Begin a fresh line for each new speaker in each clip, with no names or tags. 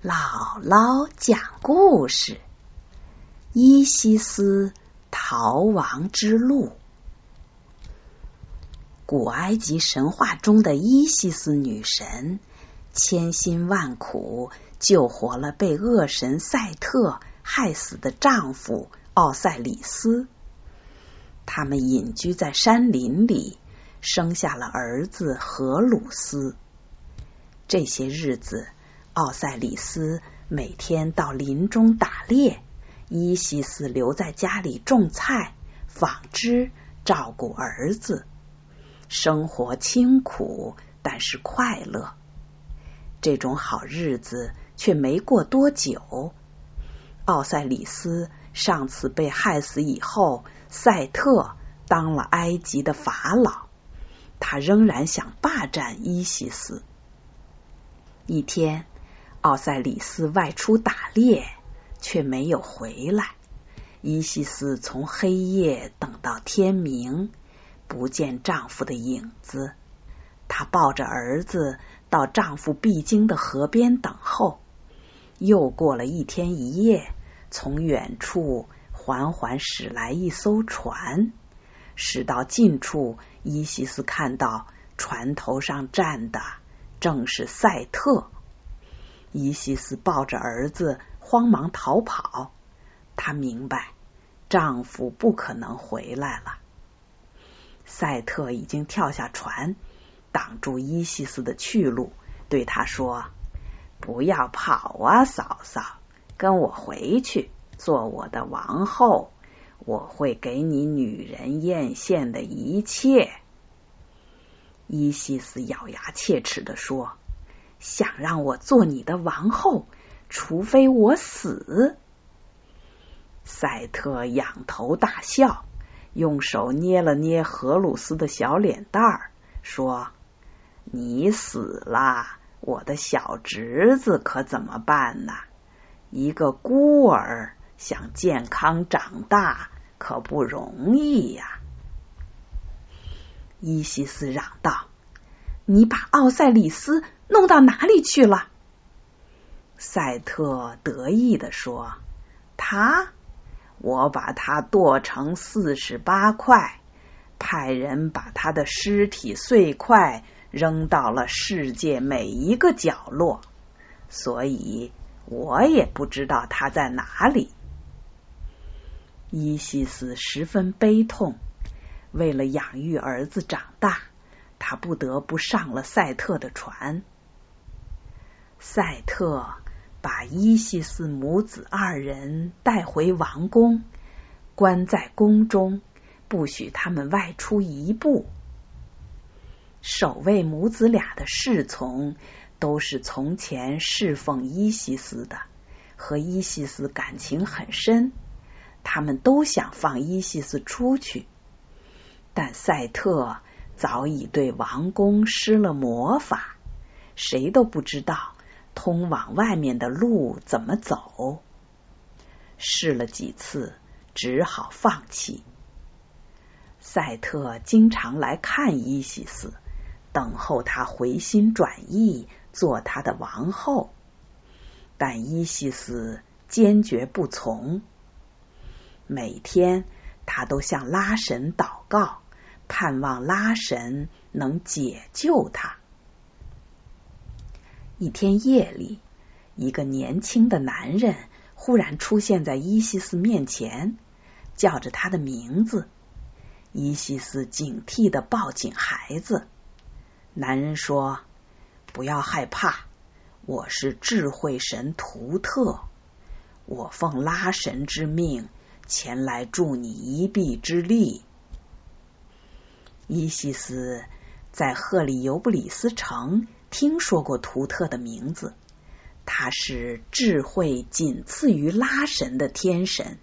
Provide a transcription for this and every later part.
姥姥讲故事：伊西斯逃亡之路。古埃及神话中的伊西斯女神，千辛万苦救活了被恶神赛特害死的丈夫奥赛里斯。他们隐居在山林里，生下了儿子荷鲁斯。这些日子。奥赛里斯每天到林中打猎，伊西斯留在家里种菜、纺织、照顾儿子，生活清苦，但是快乐。这种好日子却没过多久，奥赛里斯上次被害死以后，赛特当了埃及的法老，他仍然想霸占伊西斯。一天。奥赛里斯外出打猎，却没有回来。伊西斯从黑夜等到天明，不见丈夫的影子。她抱着儿子到丈夫必经的河边等候。又过了一天一夜，从远处缓缓驶来一艘船。驶到近处，伊西斯看到船头上站的正是赛特。伊西斯抱着儿子，慌忙逃跑。她明白，丈夫不可能回来了。赛特已经跳下船，挡住伊西斯的去路，对他说：“不要跑啊，嫂嫂，跟我回去，做我的王后。我会给你女人艳羡的一切。”伊西斯咬牙切齿的说。想让我做你的王后，除非我死。赛特仰头大笑，用手捏了捏荷鲁斯的小脸蛋儿，说：“你死了，我的小侄子可怎么办呢？一个孤儿想健康长大，可不容易呀。”伊西斯嚷道：“你把奥赛里斯。”弄到哪里去了？赛特得意的说：“他，我把他剁成四十八块，派人把他的尸体碎块扔到了世界每一个角落，所以我也不知道他在哪里。”伊西斯十分悲痛，为了养育儿子长大，他不得不上了赛特的船。赛特把伊西斯母子二人带回王宫，关在宫中，不许他们外出一步。守卫母子俩的侍从都是从前侍奉伊西斯的，和伊西斯感情很深，他们都想放伊西斯出去，但赛特早已对王宫施了魔法，谁都不知道。通往外面的路怎么走？试了几次，只好放弃。赛特经常来看伊西斯，等候他回心转意做他的王后，但伊西斯坚决不从。每天，他都向拉神祷告，盼望拉神能解救他。一天夜里，一个年轻的男人忽然出现在伊西斯面前，叫着他的名字。伊西斯警惕的抱紧孩子。男人说：“不要害怕，我是智慧神图特，我奉拉神之命前来助你一臂之力。”伊西斯在赫里尤布里斯城。听说过图特的名字，他是智慧仅次于拉神的天神。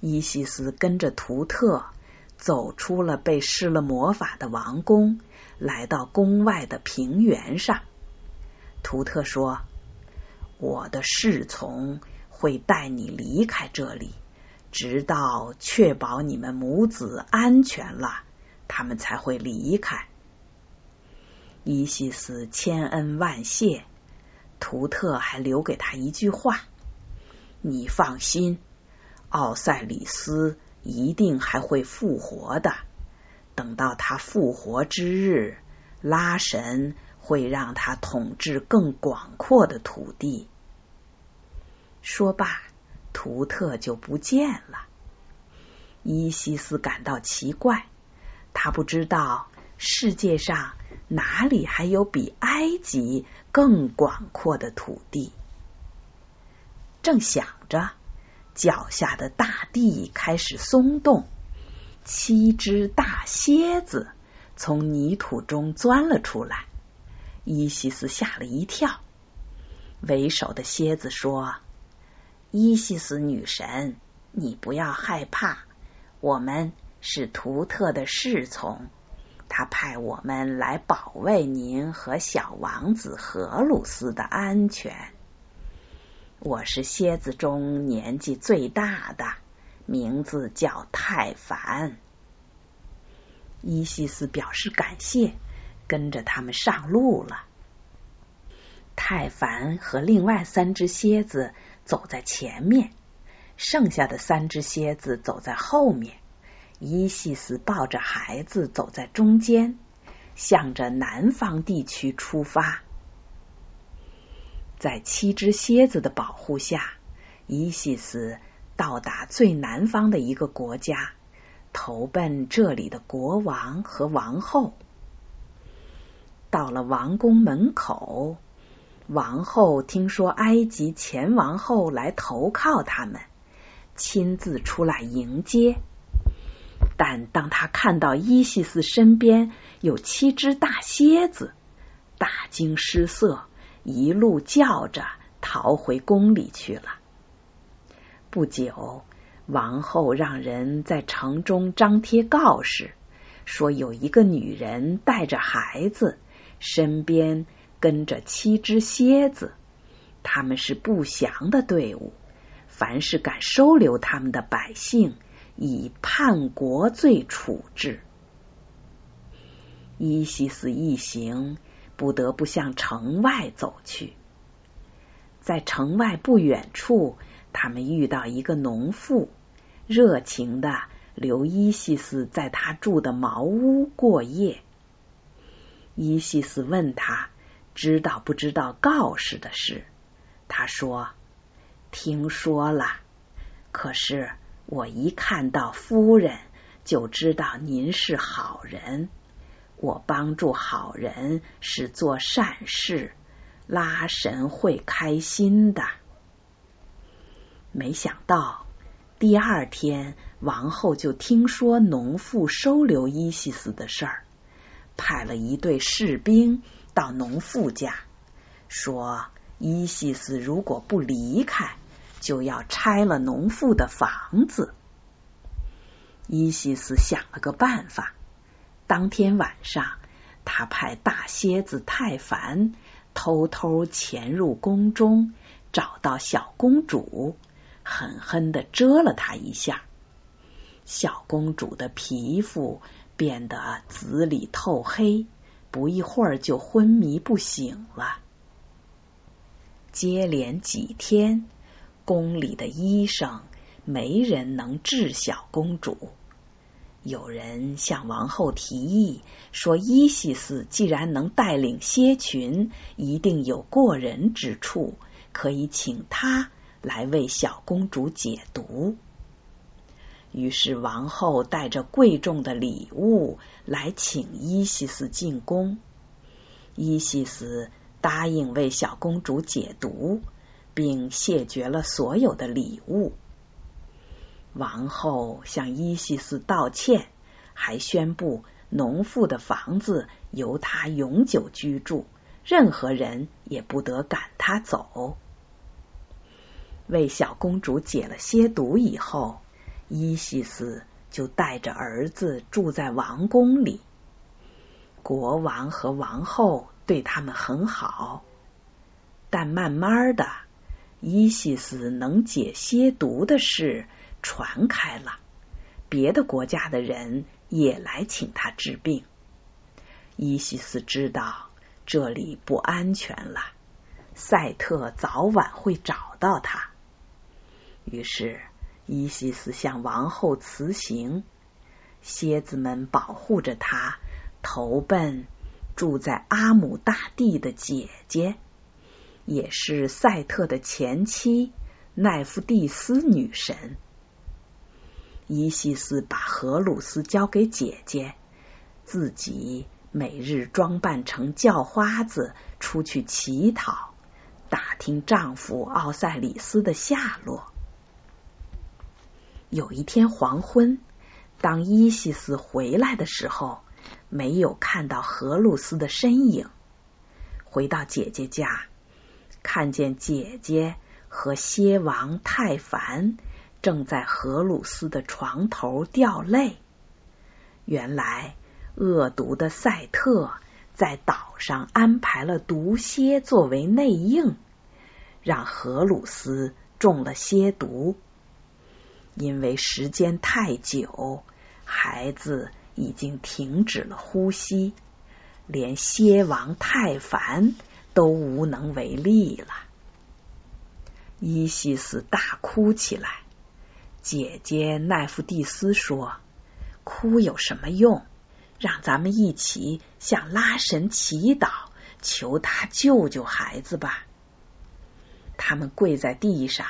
伊西斯跟着图特走出了被施了魔法的王宫，来到宫外的平原上。图特说：“我的侍从会带你离开这里，直到确保你们母子安全了，他们才会离开。”伊西斯千恩万谢，图特还留给他一句话：“你放心，奥赛里斯一定还会复活的。等到他复活之日，拉神会让他统治更广阔的土地。”说罢，图特就不见了。伊西斯感到奇怪，他不知道世界上哪里还有比埃及更广阔的土地。正想着，脚下的大地开始松动，七只大蝎子从泥土中钻了出来。伊西斯吓了一跳。为首的蝎子说：“伊西斯女神，你不要害怕。”我们是图特的侍从，他派我们来保卫您和小王子荷鲁斯的安全。我是蝎子中年纪最大的，名字叫泰凡。伊西斯表示感谢，跟着他们上路了。泰凡和另外三只蝎子走在前面。剩下的三只蝎子走在后面，伊西斯抱着孩子走在中间，向着南方地区出发。在七只蝎子的保护下，伊西斯到达最南方的一个国家，投奔这里的国王和王后。到了王宫门口，王后听说埃及前王后来投靠他们。亲自出来迎接，但当他看到伊西斯身边有七只大蝎子，大惊失色，一路叫着逃回宫里去了。不久，王后让人在城中张贴告示，说有一个女人带着孩子，身边跟着七只蝎子，他们是不祥的队伍。凡是敢收留他们的百姓，以叛国罪处置。伊西斯一行不得不向城外走去。在城外不远处，他们遇到一个农妇，热情的留伊西斯在他住的茅屋过夜。伊西斯问他知道不知道告示的事，他说。听说了，可是我一看到夫人，就知道您是好人。我帮助好人是做善事，拉神会开心的。没想到第二天，王后就听说农妇收留伊西斯的事儿，派了一队士兵到农妇家，说。伊西斯如果不离开，就要拆了农妇的房子。伊西斯想了个办法，当天晚上，他派大蝎子泰凡偷偷潜入宫中，找到小公主，狠狠的蛰了她一下。小公主的皮肤变得紫里透黑，不一会儿就昏迷不醒了。接连几天，宫里的医生没人能治小公主。有人向王后提议说：“伊西斯既然能带领蝎群，一定有过人之处，可以请他来为小公主解毒。”于是王后带着贵重的礼物来请伊西斯进宫。伊西斯。答应为小公主解毒，并谢绝了所有的礼物。王后向伊西斯道歉，还宣布农妇的房子由他永久居住，任何人也不得赶他走。为小公主解了蝎毒以后，伊西斯就带着儿子住在王宫里。国王和王后。对他们很好，但慢慢的，伊西斯能解蝎毒的事传开了，别的国家的人也来请他治病。伊西斯知道这里不安全了，赛特早晚会找到他。于是，伊西斯向王后辞行，蝎子们保护着他，投奔住在阿姆大地的姐姐，也是赛特的前妻奈夫蒂斯女神。伊西斯把荷鲁斯交给姐姐，自己每日装扮成叫花子出去乞讨，打听丈夫奥赛里斯的下落。有一天黄昏，当伊西斯回来的时候，没有看到荷鲁斯的身影。回到姐姐家，看见姐姐和蝎王太凡。正在荷鲁斯的床头掉泪。原来，恶毒的赛特在岛上安排了毒蝎作为内应，让荷鲁斯中了蝎毒。因为时间太久，孩子已经停止了呼吸，连蝎王太烦都无能为力了。伊西斯大哭起来。姐姐奈夫蒂斯说：“哭有什么用？让咱们一起向拉神祈祷，求他救救孩子吧。”他们跪在地上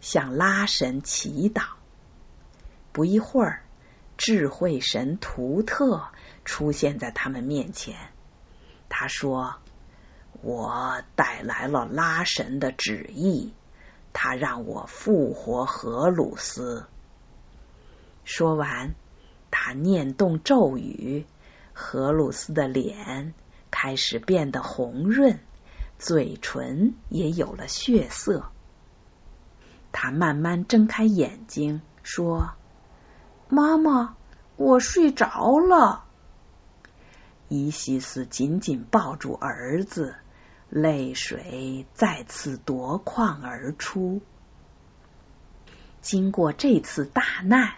向拉神祈祷。不一会儿，智慧神图特出现在他们面前。他说：“我带来了拉神的旨意。”他让我复活荷鲁斯。说完，他念动咒语，荷鲁斯的脸开始变得红润，嘴唇也有了血色。他慢慢睁开眼睛，说：“妈妈，我睡着了。”伊西斯紧紧抱住儿子。泪水再次夺眶而出。经过这次大难，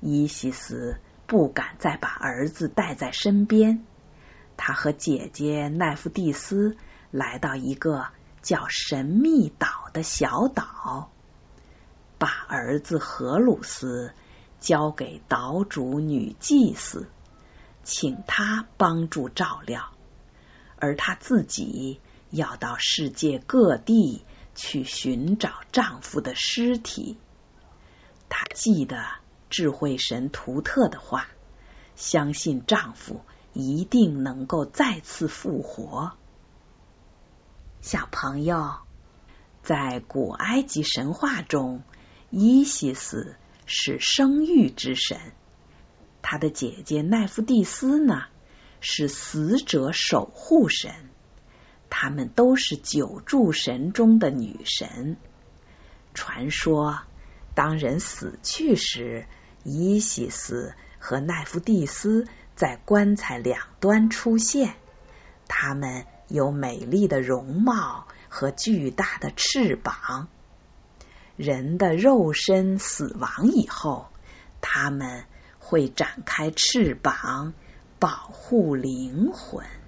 伊西斯不敢再把儿子带在身边。他和姐姐奈夫蒂斯来到一个叫神秘岛的小岛，把儿子荷鲁斯交给岛主女祭司，请他帮助照料，而他自己。要到世界各地去寻找丈夫的尸体。她记得智慧神图特的话，相信丈夫一定能够再次复活。小朋友，在古埃及神话中，伊西斯是生育之神，他的姐姐奈夫蒂斯呢是死者守护神。他们都是九柱神中的女神。传说，当人死去时，伊西斯和奈芙蒂斯在棺材两端出现。他们有美丽的容貌和巨大的翅膀。人的肉身死亡以后，他们会展开翅膀，保护灵魂。